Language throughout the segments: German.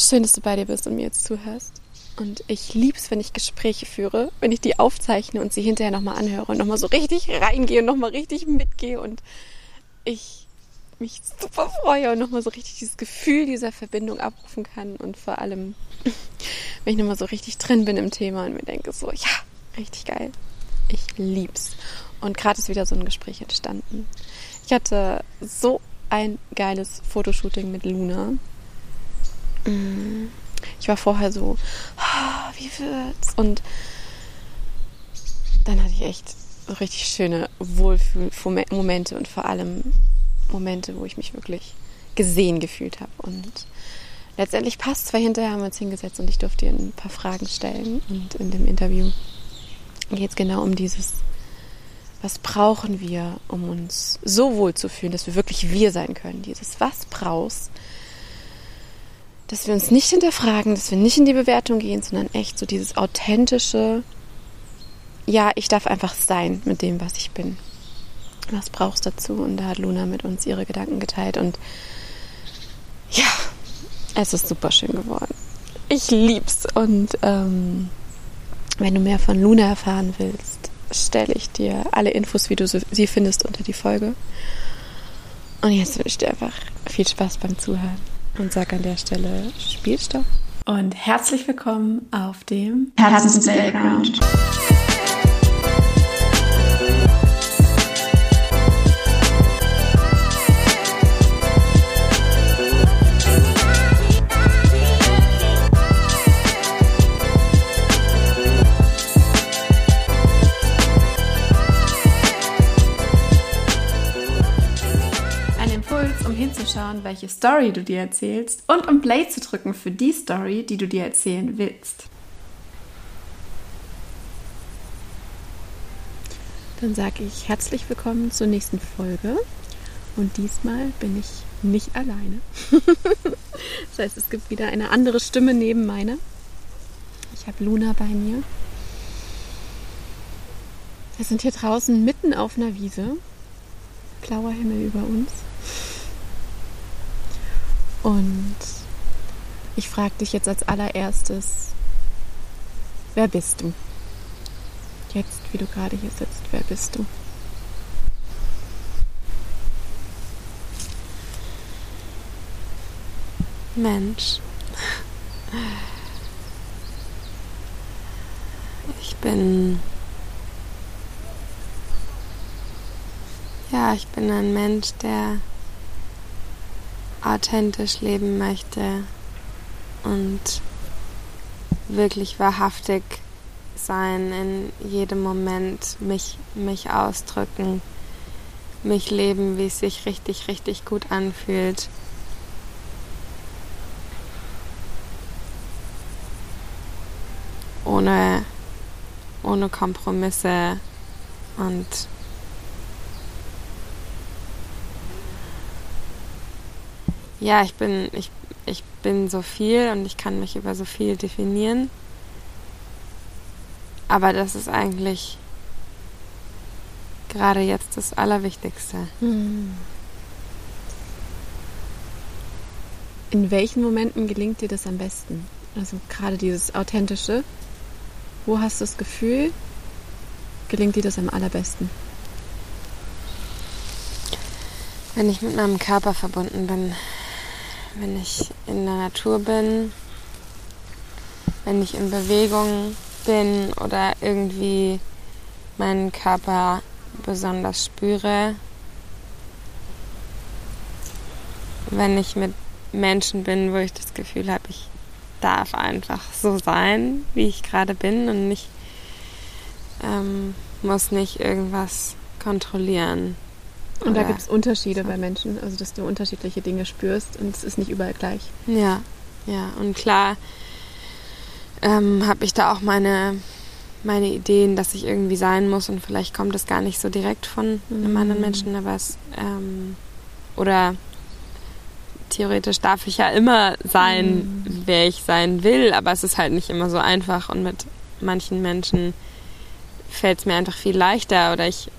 Schön, dass du bei dir bist und mir jetzt zuhörst. Und ich liebe es, wenn ich Gespräche führe, wenn ich die aufzeichne und sie hinterher nochmal anhöre und nochmal so richtig reingehe und nochmal richtig mitgehe und ich mich super freue und nochmal so richtig dieses Gefühl dieser Verbindung abrufen kann und vor allem, wenn ich nochmal so richtig drin bin im Thema und mir denke so, ja, richtig geil. Ich lieb's. Und gerade ist wieder so ein Gespräch entstanden. Ich hatte so ein geiles Fotoshooting mit Luna. Ich war vorher so, oh, wie wird's? Und dann hatte ich echt richtig schöne Wohlfühlmomente und vor allem Momente, wo ich mich wirklich gesehen gefühlt habe. Und letztendlich passt zwar hinterher, haben wir uns hingesetzt und ich durfte ihr ein paar Fragen stellen. Und in dem Interview geht es genau um dieses, was brauchen wir, um uns so wohl zu fühlen, dass wir wirklich wir sein können. Dieses, was brauchst, dass wir uns nicht hinterfragen, dass wir nicht in die Bewertung gehen, sondern echt so dieses authentische, ja, ich darf einfach sein mit dem, was ich bin was brauchst du dazu? Und da hat Luna mit uns ihre Gedanken geteilt und ja, es ist super schön geworden. Ich lieb's und ähm, wenn du mehr von Luna erfahren willst, stelle ich dir alle Infos, wie du sie findest, unter die Folge. Und jetzt wünsche ich dir einfach viel Spaß beim Zuhören und sag an der Stelle Spielstopp. Und herzlich willkommen auf dem Herzens Welche Story du dir erzählst und um Play zu drücken für die Story, die du dir erzählen willst. Dann sage ich herzlich willkommen zur nächsten Folge. Und diesmal bin ich nicht alleine. das heißt, es gibt wieder eine andere Stimme neben meiner. Ich habe Luna bei mir. Wir sind hier draußen mitten auf einer Wiese. Blauer Himmel über uns. Und ich frage dich jetzt als allererstes, wer bist du? Jetzt, wie du gerade hier sitzt, wer bist du? Mensch. Ich bin. Ja, ich bin ein Mensch, der authentisch leben möchte und wirklich wahrhaftig sein in jedem Moment, mich, mich ausdrücken, mich leben, wie es sich richtig, richtig gut anfühlt. Ohne, ohne Kompromisse und ja, ich bin, ich, ich bin so viel und ich kann mich über so viel definieren. Aber das ist eigentlich gerade jetzt das Allerwichtigste. Hm. In welchen Momenten gelingt dir das am besten? Also gerade dieses Authentische. Wo hast du das Gefühl, gelingt dir das am allerbesten? Wenn ich mit meinem Körper verbunden bin, wenn ich in der Natur bin, wenn ich in Bewegung bin oder irgendwie meinen Körper besonders spüre, wenn ich mit Menschen bin, wo ich das Gefühl habe, ich darf einfach so sein, wie ich gerade bin und nicht ähm, muss nicht irgendwas kontrollieren. Und da gibt es Unterschiede so. bei Menschen, also dass du unterschiedliche Dinge spürst und es ist nicht überall gleich. Ja, ja. Und klar ähm, habe ich da auch meine, meine Ideen, dass ich irgendwie sein muss und vielleicht kommt es gar nicht so direkt von mhm. einem anderen Menschen, aber es ähm, oder theoretisch darf ich ja immer sein, mhm. wer ich sein will, aber es ist halt nicht immer so einfach und mit manchen Menschen fällt es mir einfach viel leichter oder ich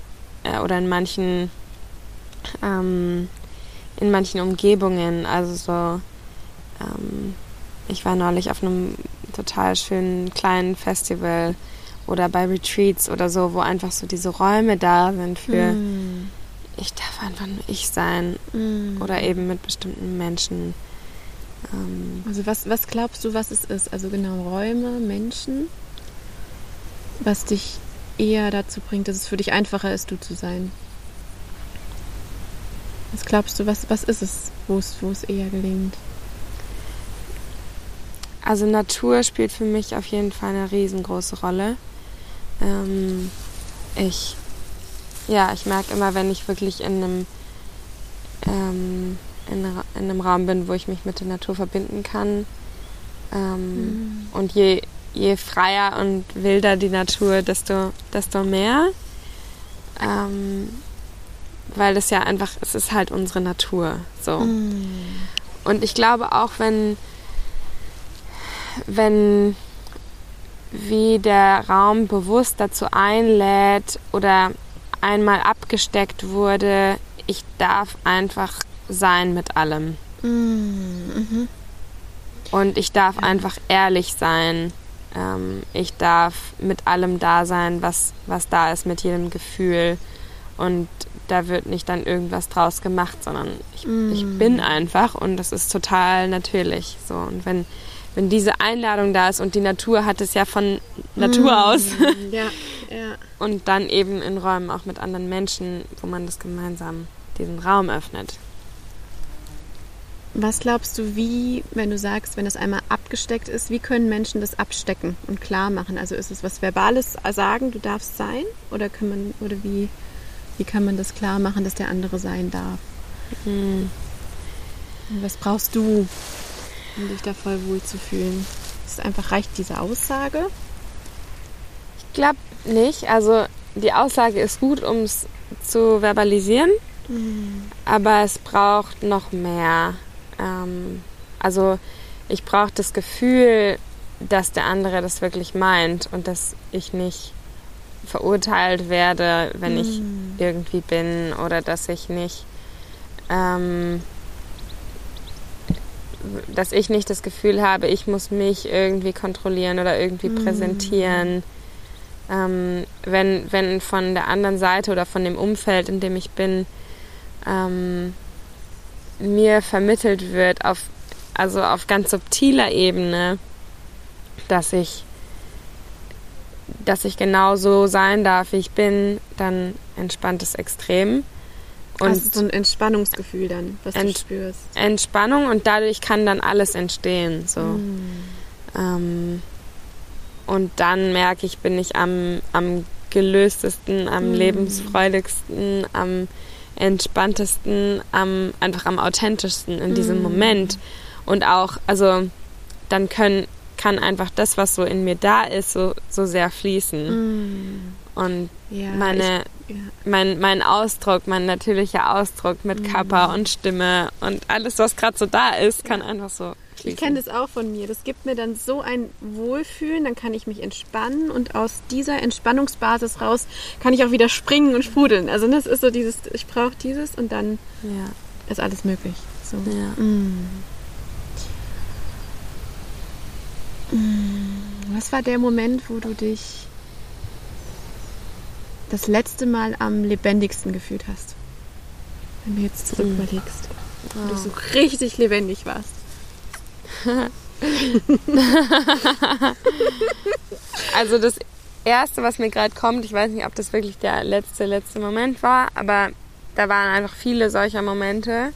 äh, oder in manchen ähm, in manchen Umgebungen, also so, ähm, ich war neulich auf einem total schönen kleinen Festival oder bei Retreats oder so, wo einfach so diese Räume da sind für mm. ich darf einfach nur ich sein mm. oder eben mit bestimmten Menschen. Ähm also was, was glaubst du, was es ist? Also genau Räume, Menschen, was dich eher dazu bringt, dass es für dich einfacher ist, du zu sein. Was glaubst du, was, was ist es, wo es, eher gelingt? Also Natur spielt für mich auf jeden Fall eine riesengroße Rolle. Ähm, ich, ja, ich merke immer, wenn ich wirklich in einem, ähm, in, in, einem Raum bin, wo ich mich mit der Natur verbinden kann. Ähm, mhm. Und je, je freier und wilder die Natur, desto, desto mehr. Weil das ja einfach, es ist halt unsere Natur. So. Mhm. Und ich glaube auch, wenn wenn wie der Raum bewusst dazu einlädt oder einmal abgesteckt wurde, ich darf einfach sein mit allem. Mhm. Und ich darf ja. einfach ehrlich sein. Ähm, ich darf mit allem da sein, was, was da ist, mit jedem Gefühl. Und da wird nicht dann irgendwas draus gemacht, sondern ich, mm. ich bin einfach und das ist total natürlich. So. Und wenn wenn diese Einladung da ist und die Natur hat es ja von Natur mm. aus. ja, ja. Und dann eben in Räumen auch mit anderen Menschen, wo man das gemeinsam diesen Raum öffnet. Was glaubst du, wie, wenn du sagst, wenn das einmal abgesteckt ist, wie können Menschen das abstecken und klar machen? Also ist es was Verbales sagen, du darfst sein? Oder kann man, oder wie, wie kann man das klar machen, dass der andere sein darf? Hm. Was brauchst du? um dich da voll wohl zu fühlen? Ist einfach reicht diese Aussage? Ich glaube nicht. Also die Aussage ist gut, um es zu verbalisieren, mhm. aber es braucht noch mehr. Ähm, also ich brauche das Gefühl, dass der andere das wirklich meint und dass ich nicht verurteilt werde, wenn mhm. ich irgendwie bin oder dass ich nicht ähm, dass ich nicht das Gefühl habe, ich muss mich irgendwie kontrollieren oder irgendwie mhm. präsentieren. Ähm, wenn, wenn von der anderen Seite oder von dem Umfeld, in dem ich bin, ähm, mir vermittelt wird, auf, also auf ganz subtiler Ebene, dass ich, dass ich genau so sein darf, wie ich bin, dann entspannt es extrem. Und also so ein Entspannungsgefühl dann, was Ent du spürst. Entspannung und dadurch kann dann alles entstehen. So. Mm. Ähm, und dann merke ich, bin ich am, am gelöstesten, am mm. lebensfreudigsten, am entspanntesten, am, einfach am authentischsten in diesem mm. Moment. Und auch, also dann können, kann einfach das, was so in mir da ist, so, so sehr fließen. Mm. Und ja, meine, ich, ja. mein, mein Ausdruck, mein natürlicher Ausdruck mit mhm. Körper und Stimme und alles, was gerade so da ist, kann ja. einfach so. Fließen. Ich kenne das auch von mir. Das gibt mir dann so ein Wohlfühlen, dann kann ich mich entspannen und aus dieser Entspannungsbasis raus kann ich auch wieder springen und sprudeln. Also das ist so dieses, ich brauche dieses und dann ist alles möglich. So. Mm. Mm. Was war der Moment, wo du dich das letzte Mal am lebendigsten gefühlt hast? Wenn du jetzt zurück hm. überlegst. Wo du so richtig lebendig warst. also das Erste, was mir gerade kommt, ich weiß nicht, ob das wirklich der letzte, letzte Moment war, aber da waren einfach viele solcher Momente.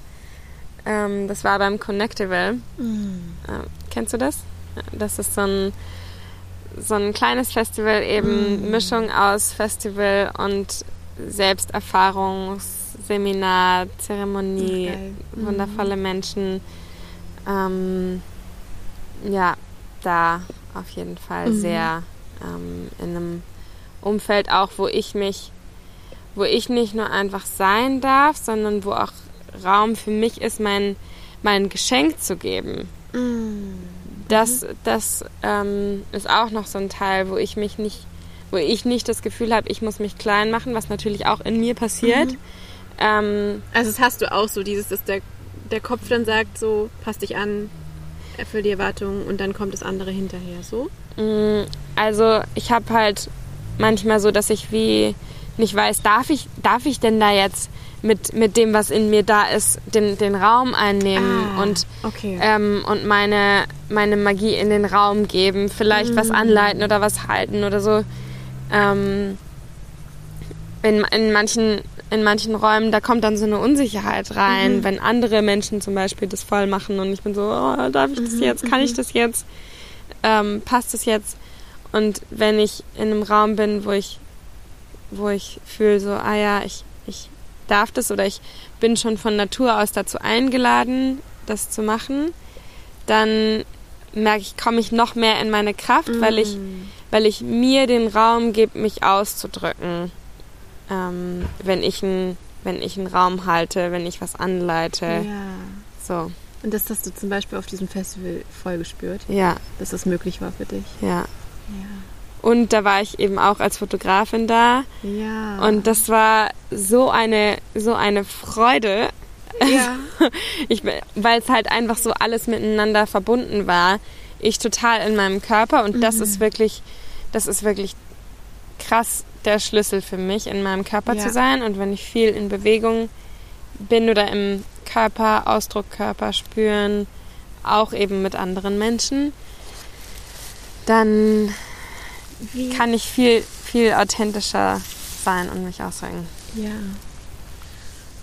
Ähm, das war beim Connectival. Mhm. Äh, kennst du das? Das ist so ein so ein kleines Festival, eben mm. Mischung aus Festival und Selbsterfahrungsseminar, Zeremonie, okay. wundervolle mm. Menschen. Ähm, ja, da auf jeden Fall mm. sehr ähm, in einem Umfeld auch, wo ich mich, wo ich nicht nur einfach sein darf, sondern wo auch Raum für mich ist, mein, mein Geschenk zu geben. Mm das, das ähm, ist auch noch so ein Teil, wo ich mich nicht, wo ich nicht das Gefühl habe, ich muss mich klein machen, was natürlich auch in mir passiert. Mhm. Ähm, also das hast du auch so, dieses, dass der, der Kopf dann sagt, so, passt dich an. erfüll die Erwartungen und dann kommt das andere hinterher, so? Mm, Also ich habe halt manchmal so, dass ich wie nicht weiß, darf ich, darf ich denn da jetzt mit, mit dem, was in mir da ist, den, den Raum einnehmen Ah, und, okay. ähm, und meine, meine Magie in den Raum geben, vielleicht was Mm. anleiten oder was halten oder so. Ähm, in, in, manchen, in manchen Räumen, da kommt dann so eine Unsicherheit rein, Mhm. wenn andere Menschen zum Beispiel das voll machen und ich bin so, oh, darf ich Mhm, das jetzt, kann ich das jetzt, ähm, passt das jetzt? Und wenn ich in einem Raum bin, wo ich, wo ich fühle so, ah ja, ich, ich darf das oder ich bin schon von Natur aus dazu eingeladen, das zu machen, dann merke ich, komme ich noch mehr in meine Kraft, weil ich Mm. weil ich mir den Raum gebe, mich auszudrücken. Ähm, wenn, ich ein, wenn ich einen Raum halte, wenn ich was anleite. Ja. So, Und das hast du zum Beispiel auf diesem Festival voll gespürt, ja, dass das möglich war für dich. ja. Ja. Und da war ich eben auch als Fotografin da. Ja. Und das war so eine, so eine Freude, ja. ich, weil es halt einfach so alles miteinander verbunden war. Ich total in meinem Körper und das Mhm. ist wirklich, das ist wirklich krass der Schlüssel für mich, in meinem Körper Ja. zu sein. Und wenn ich viel in Bewegung bin oder im Körper, Ausdruck Körper spüren, auch eben mit anderen Menschen, dann Wie? kann ich viel, viel authentischer sein und mich ausdrücken. ja.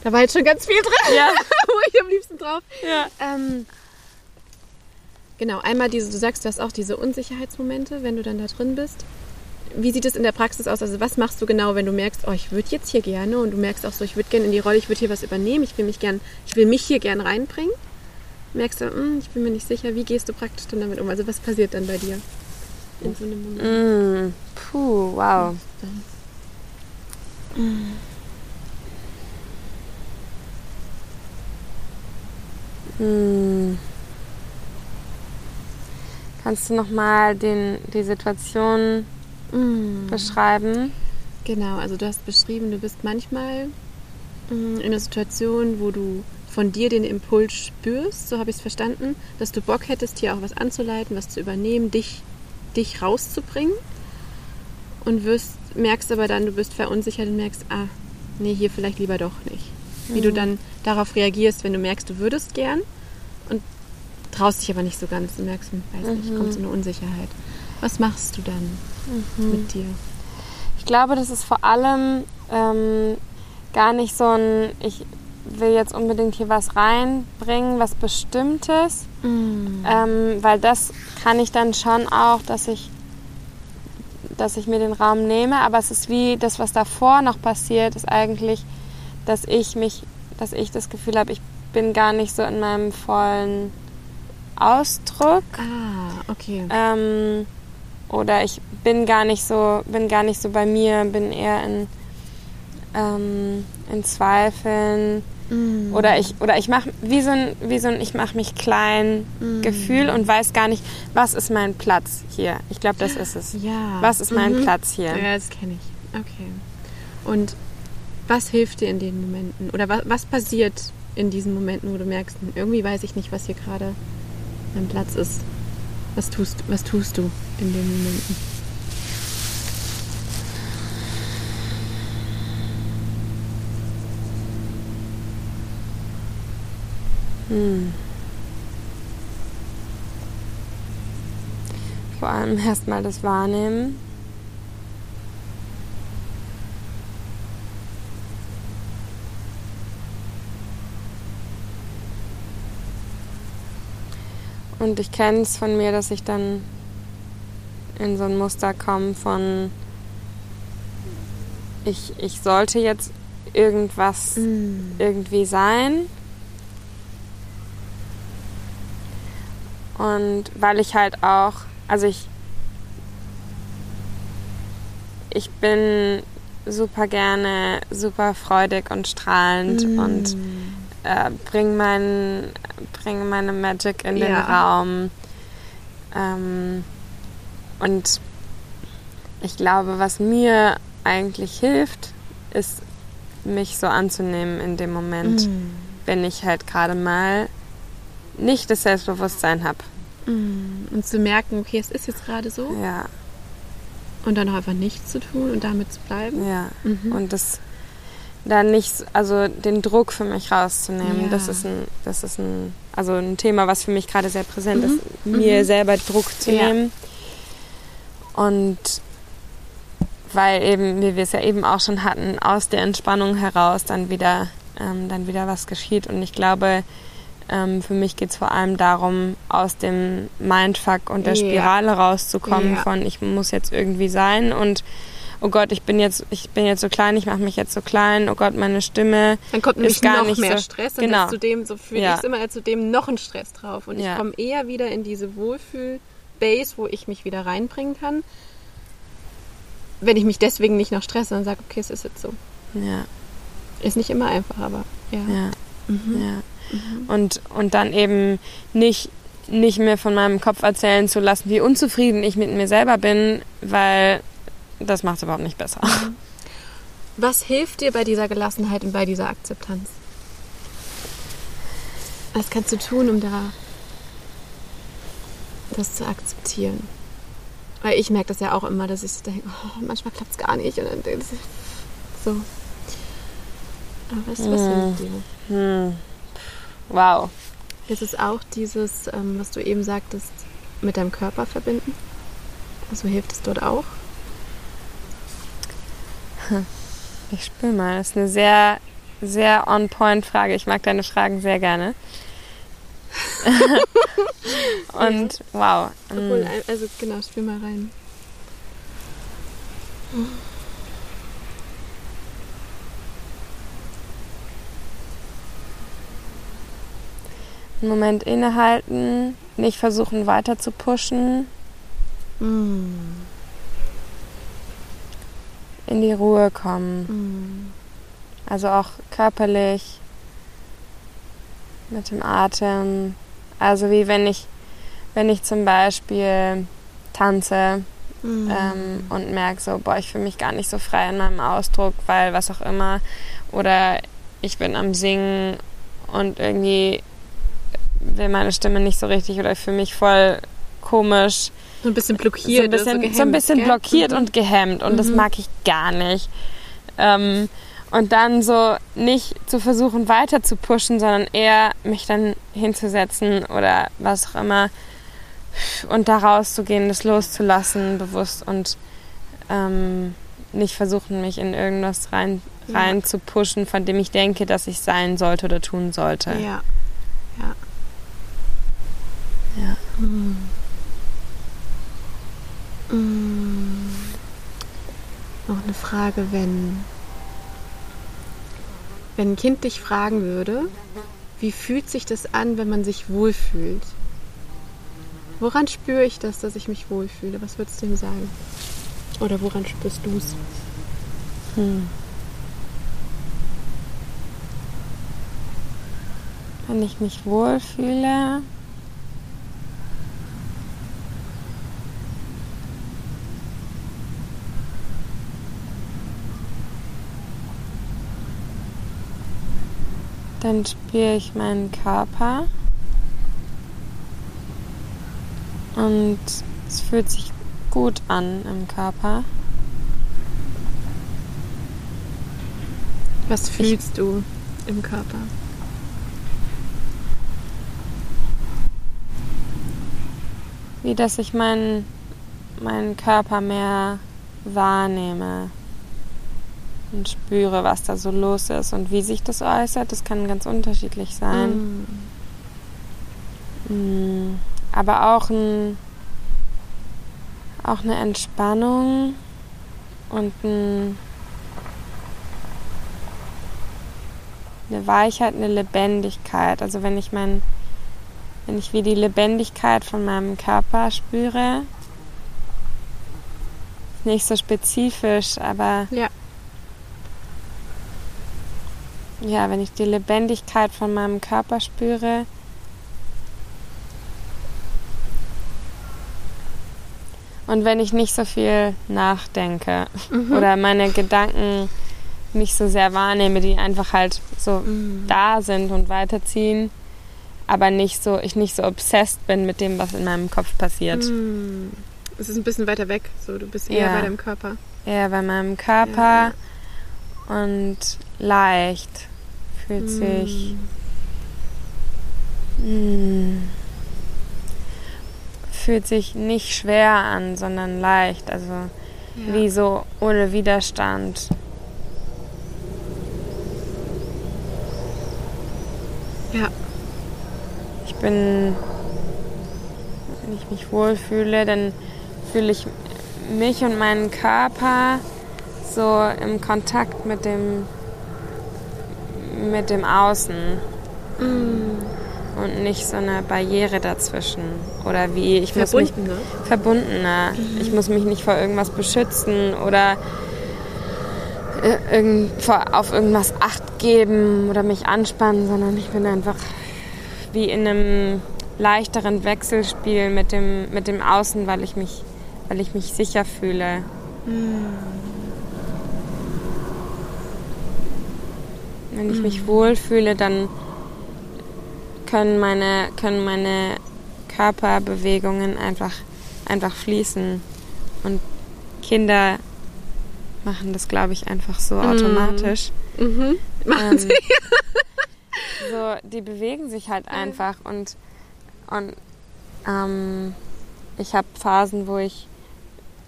Da war jetzt schon ganz viel drin, Ja, wo ich am liebsten drauf. ja. Ähm, genau, einmal diese, du sagst, du hast auch diese Unsicherheitsmomente, wenn du dann da drin bist. Wie sieht es in der Praxis aus? Also was machst du genau, wenn du merkst, oh, ich würde jetzt hier gerne und du merkst auch so, ich würde gerne in die Rolle, ich würde hier was übernehmen, ich will mich gern, ich will mich hier gern reinbringen. Merkst du, hm, ich bin mir nicht sicher, wie gehst du praktisch dann damit um? Also was passiert dann bei dir in so einem Moment? Mm, puh, wow. Hm. Kannst du nochmal die Situation Mm. beschreiben? Genau, also du hast beschrieben, du bist manchmal mm, in einer Situation, wo du von dir den Impuls spürst, so habe ich es verstanden, dass du Bock hättest, hier auch was anzuleiten, was zu übernehmen, dich, dich rauszubringen und wirst, merkst aber dann, du bist verunsichert und merkst, ah, nee, hier vielleicht lieber doch nicht. Wie du dann darauf reagierst, wenn du merkst, du würdest gern und traust dich aber nicht so ganz und merkst, hm, weiß nicht, kommt so eine Unsicherheit. Was machst du dann mit dir? Ich glaube, das ist vor allem ähm, gar nicht so ein, ich will jetzt unbedingt hier was reinbringen, was Bestimmtes, Mm. ähm, weil das kann ich dann schon auch, dass ich, dass ich mir den Raum nehme, aber es ist wie das, was davor noch passiert, ist eigentlich, dass ich mich, dass ich das Gefühl habe, ich bin gar nicht so in meinem vollen Ausdruck. Ah, okay. Ähm, oder ich bin gar nicht so, bin gar nicht so bei mir, bin eher in, ähm, in Zweifeln. Mm. Oder ich, oder ich mache wie so ein, wie so ein ich mache mich klein Gefühl und weiß gar nicht, was ist mein Platz hier. Ich glaube, das ist es. Ja. Was ist mein Mhm. Platz hier? Ja, das kenne ich. Okay. Und was hilft dir in den Momenten? Oder was, was passiert in diesen Momenten, wo du merkst, hm, irgendwie weiß ich nicht, was hier gerade mein Platz ist? Was tust, was tust du in den Momenten? Hm. Vor allem erstmal das Wahrnehmen. Und ich kenne es von mir, dass ich dann in so ein Muster komme von ich, ich sollte jetzt irgendwas irgendwie sein. Und weil ich halt auch, also ich, ich bin super gerne, super freudig und strahlend und äh, bring, mein, bring meine Magic in den Ja. Raum. Ähm, und ich glaube, was mir eigentlich hilft, ist, mich so anzunehmen in dem Moment, wenn ich halt gerade mal nicht das Selbstbewusstsein habe. Mm. Und zu merken, okay, es ist jetzt gerade so. Ja, Und dann auch einfach nichts zu tun und damit zu bleiben. ja. Mhm. Und das dann nicht, also den Druck für mich rauszunehmen, Ja. das ist ein, das ist ein, also ein Thema, was für mich gerade sehr präsent Mhm. ist, mir Mhm. selber Druck zu Ja. nehmen. Und weil eben, wie wir es ja eben auch schon hatten, aus der Entspannung heraus dann wieder, ähm, dann wieder was geschieht. Und ich glaube, ähm, für mich geht es vor allem darum, aus dem Mindfuck und der Ja. Spirale rauszukommen Ja. von ich muss jetzt irgendwie sein und oh Gott, ich bin jetzt, ich bin jetzt so klein, ich mache mich jetzt so klein, oh Gott, meine Stimme. Dann kommt nämlich Ist gar noch nicht mehr so- Stress und genau. ist zudem, so fühle Ja. ich es immer, als zudem noch ein Stress drauf. Und Ja. ich komme eher wieder in diese Wohlfühl-Base, wo ich mich wieder reinbringen kann. Wenn ich mich deswegen nicht noch stresse und sage, okay, es ist jetzt so. Ja, Ist nicht immer einfach, aber ja. ja, Mhm. ja. Und, und dann eben nicht, nicht mehr von meinem Kopf erzählen zu lassen, wie unzufrieden ich mit mir selber bin, weil das macht es überhaupt nicht besser. Was hilft dir bei dieser Gelassenheit und bei dieser Akzeptanz? Was kannst du tun, um da das zu akzeptieren? Weil ich merke das ja auch immer, dass ich so denke, oh, manchmal klappt es gar nicht. Und dann so. Aber was, was Mhm. hilft dir? Hm. Wow. Ist es auch dieses, ähm, was du eben sagtest, mit deinem Körper verbinden? Also hilft es dort auch? Ich spüre mal. Das ist eine sehr, sehr on-point-Frage. Ich mag deine Fragen sehr gerne. Und wow. Obwohl, mm. also genau, spiel mal rein. Einen Moment innehalten, nicht versuchen weiter zu pushen, Mm. in die Ruhe kommen. Mm. Also auch körperlich, mit dem Atem. Also wie wenn ich, wenn ich zum Beispiel tanze Mm. ähm, und merke so, boah, ich fühle mich gar nicht so frei in meinem Ausdruck, weil was auch immer. Oder ich bin am Singen und irgendwie will meine Stimme nicht so richtig oder ich fühle mich voll komisch. So ein bisschen blockiert. so ein bisschen, gehemmt, so ein bisschen gell? blockiert Mhm. und gehemmt und das Mhm. mag ich gar nicht. Ähm, und dann so nicht zu versuchen weiter zu pushen, sondern eher mich dann hinzusetzen oder was auch immer und da rauszugehen, das loszulassen bewusst und ähm, nicht versuchen, mich in irgendwas rein, Ja. rein zu pushen, von dem ich denke, dass ich sein sollte oder tun sollte. Ja. Ja. Ja. Mm. Mm. Noch eine Frage, wenn, wenn ein Kind dich fragen würde, wie fühlt sich das an, wenn man sich wohlfühlt? Woran spüre ich das, dass ich mich wohlfühle? Was würdest du ihm sagen? Oder woran spürst du es? Hm. Wenn ich mich wohlfühle, dann spüre ich meinen Körper und es fühlt sich gut an im Körper. Was fühlst du im Körper? wie dass ich meinen, meinen Körper mehr wahrnehme und spüre, was da so los ist und wie sich das äußert. Das kann ganz unterschiedlich sein. Mm. Mm, Aber auch, ein, auch eine Entspannung und ein, eine Weichheit, eine Lebendigkeit. Also wenn ich mein, wenn ich wie die Lebendigkeit von meinem Körper spüre, nicht so spezifisch, aber Ja. Ja, wenn ich die Lebendigkeit von meinem Körper spüre, und wenn ich nicht so viel nachdenke Mhm. oder meine Gedanken nicht so sehr wahrnehme, die einfach halt so Mm. da sind und weiterziehen, aber nicht so, ich nicht so obsessed bin mit dem, was in meinem Kopf passiert. Mm. Es ist ein bisschen weiter weg, so du bist eher Ja. bei deinem Körper. Eher bei meinem Körper und leicht fühlt sich. Mm, fühlt sich nicht schwer an, sondern leicht. Also Ja. wie so ohne Widerstand. Ja. Ich bin, wenn ich mich wohlfühle, dann fühle ich mich und meinen Körper so im Kontakt mit dem, mit dem Außen und nicht so eine Barriere dazwischen. Oder wie ich muss mich Verbunden, ne? verbundener. Ich muss mich nicht vor irgendwas beschützen oder äh, irgend, vor, auf irgendwas Acht geben oder mich anspannen, sondern ich bin einfach wie in einem leichteren Wechselspiel mit dem, mit dem Außen, weil ich mich, weil ich mich sicher fühle. Wenn ich mich wohlfühle, dann können meine, können meine Körperbewegungen einfach, einfach fließen. Und Kinder machen das, glaube ich, einfach so automatisch. Mhm. Machen Ähm, sie. so, die bewegen sich halt einfach und, und ähm, ich habe Phasen, wo ich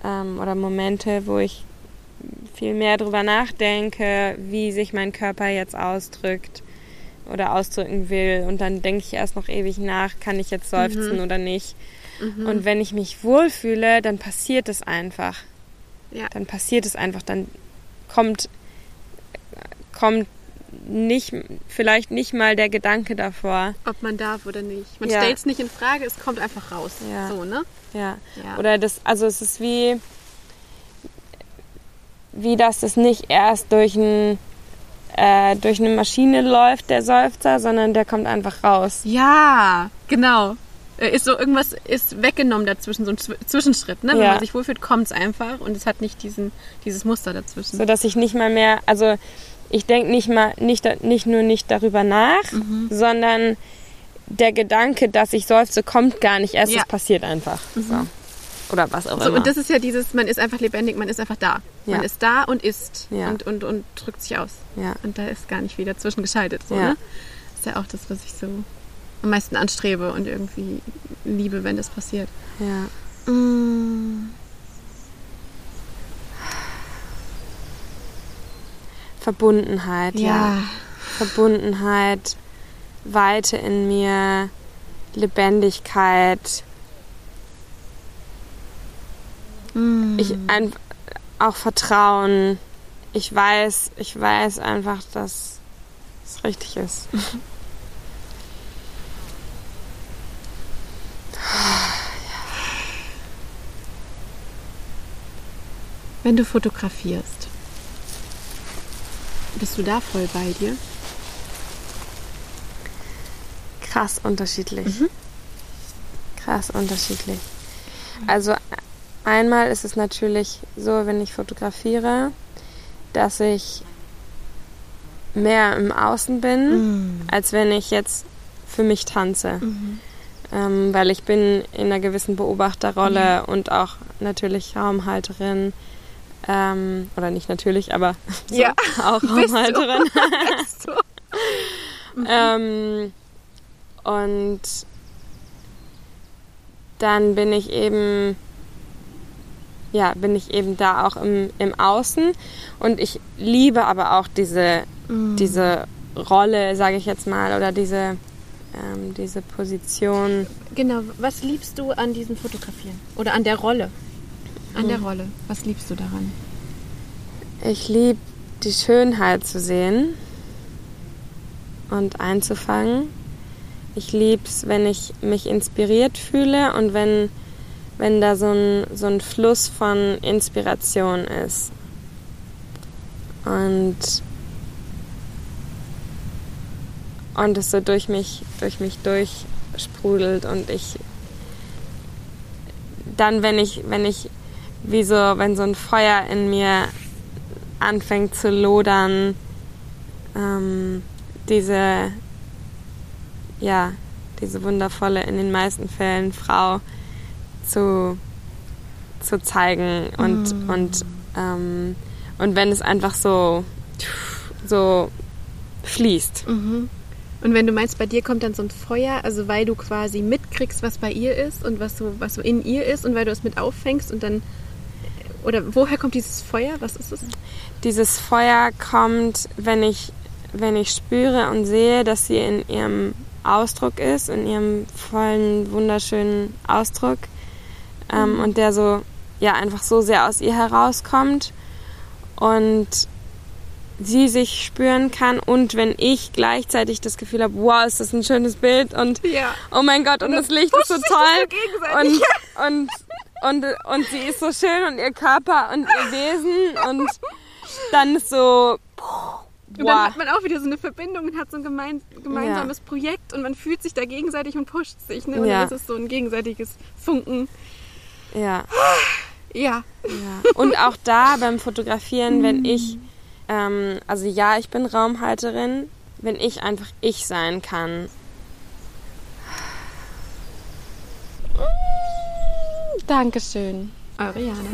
ähm, oder Momente, wo ich viel mehr drüber nachdenke, wie sich mein Körper jetzt ausdrückt oder ausdrücken will. Und dann denke ich erst noch ewig nach, kann ich jetzt seufzen oder nicht. Und wenn ich mich wohlfühle, dann passiert es einfach. Ja. Dann passiert es einfach. Dann kommt, kommt nicht, vielleicht nicht mal der Gedanke davor. Ob man darf oder nicht. Man Ja. stellt es nicht in Frage, es kommt einfach raus. Ja. So, ne? Ja. Ja. Oder das, also es ist wie, wie dass es nicht erst durch, ein, äh, durch eine Maschine läuft, der Seufzer, sondern der kommt einfach raus. Ja, genau. Äh, Ist so irgendwas ist weggenommen dazwischen, so ein Zw- Zwischenschritt, ne? Wenn Ja. man sich wohlfühlt, kommt es einfach und es hat nicht diesen, dieses Muster dazwischen. So dass ich nicht mal mehr, also ich denke nicht mal, nicht, nicht nur nicht darüber nach, Mhm. sondern der Gedanke, dass ich seufze, kommt gar nicht erst, Ja. Mhm. es passiert einfach. So. Oder was auch So, immer. und das ist ja dieses, man ist einfach lebendig, man ist einfach da. Man Ja. ist da und ist Ja. und, und, und drückt sich aus. ja. Und da ist gar nicht viel dazwischen geschaltet. So, Ja. ne? Das ist ja auch das, was ich so am meisten anstrebe und irgendwie liebe, wenn das passiert. ja. Verbundenheit, ja. Verbundenheit, Weite in mir, Lebendigkeit. Ich ein, auch Vertrauen. Ich weiß, ich weiß einfach, dass es richtig ist. Wenn du fotografierst, bist du da voll bei dir? Krass unterschiedlich. Krass unterschiedlich. Also einmal ist es natürlich so, wenn ich fotografiere, dass ich mehr im Außen bin, als wenn ich jetzt für mich tanze. Ähm, weil ich bin in einer gewissen Beobachterrolle und auch natürlich Raumhalterin. Ähm, oder nicht natürlich, aber so, Ja, auch bist. Raumhalterin. So. Ähm, und dann bin ich eben, ja, bin ich eben da auch im, im Außen. Und ich liebe aber auch diese, diese Rolle, sage ich jetzt mal, oder diese, ähm, diese Position. Genau, was liebst du an diesem Fotografieren? Oder an der Rolle? An der Rolle. Was liebst du daran? Ich liebe die Schönheit zu sehen und einzufangen. Ich liebe es, wenn ich mich inspiriert fühle und wenn, wenn da so ein, so ein Fluss von Inspiration ist. Und, und es so durch mich, durch mich durchsprudelt und ich dann, wenn ich, wenn ich wie so, wenn so ein Feuer in mir anfängt zu lodern, ähm, diese, ja, diese wundervolle, in den meisten Fällen Frau zu, zu zeigen und, mm. und, ähm, und wenn es einfach so, so fließt. Mhm. Und wenn du meinst, bei dir kommt dann so ein Feuer, also weil du quasi mitkriegst, was bei ihr ist und was so, was so in ihr ist und weil du es mit auffängst und dann oder woher kommt dieses Feuer? Was ist es? Dieses Feuer kommt, wenn ich, wenn ich spüre und sehe, dass sie in ihrem Ausdruck ist, in ihrem vollen, wunderschönen Ausdruck ähm, mhm. und der so, ja, einfach so sehr aus ihr herauskommt und sie sich spüren kann und wenn ich gleichzeitig das Gefühl habe, wow, ist das ein schönes Bild und ja. oh mein Gott und, und das, Licht ist so toll so und, und, und, und sie ist so schön und ihr Körper und ihr Wesen und dann so wow. Und dann hat man auch wieder so eine Verbindung und hat so ein gemein, gemeinsames ja. Projekt und man fühlt sich da gegenseitig und pusht sich. Ne? Und ja. dann ist es so ein gegenseitiges Funken. Ja. Ja. ja. Und auch da beim Fotografieren, wenn ich ähm, also ja, ich bin Raumhalterin, wenn ich einfach ich sein kann. Dankeschön, eure Jana.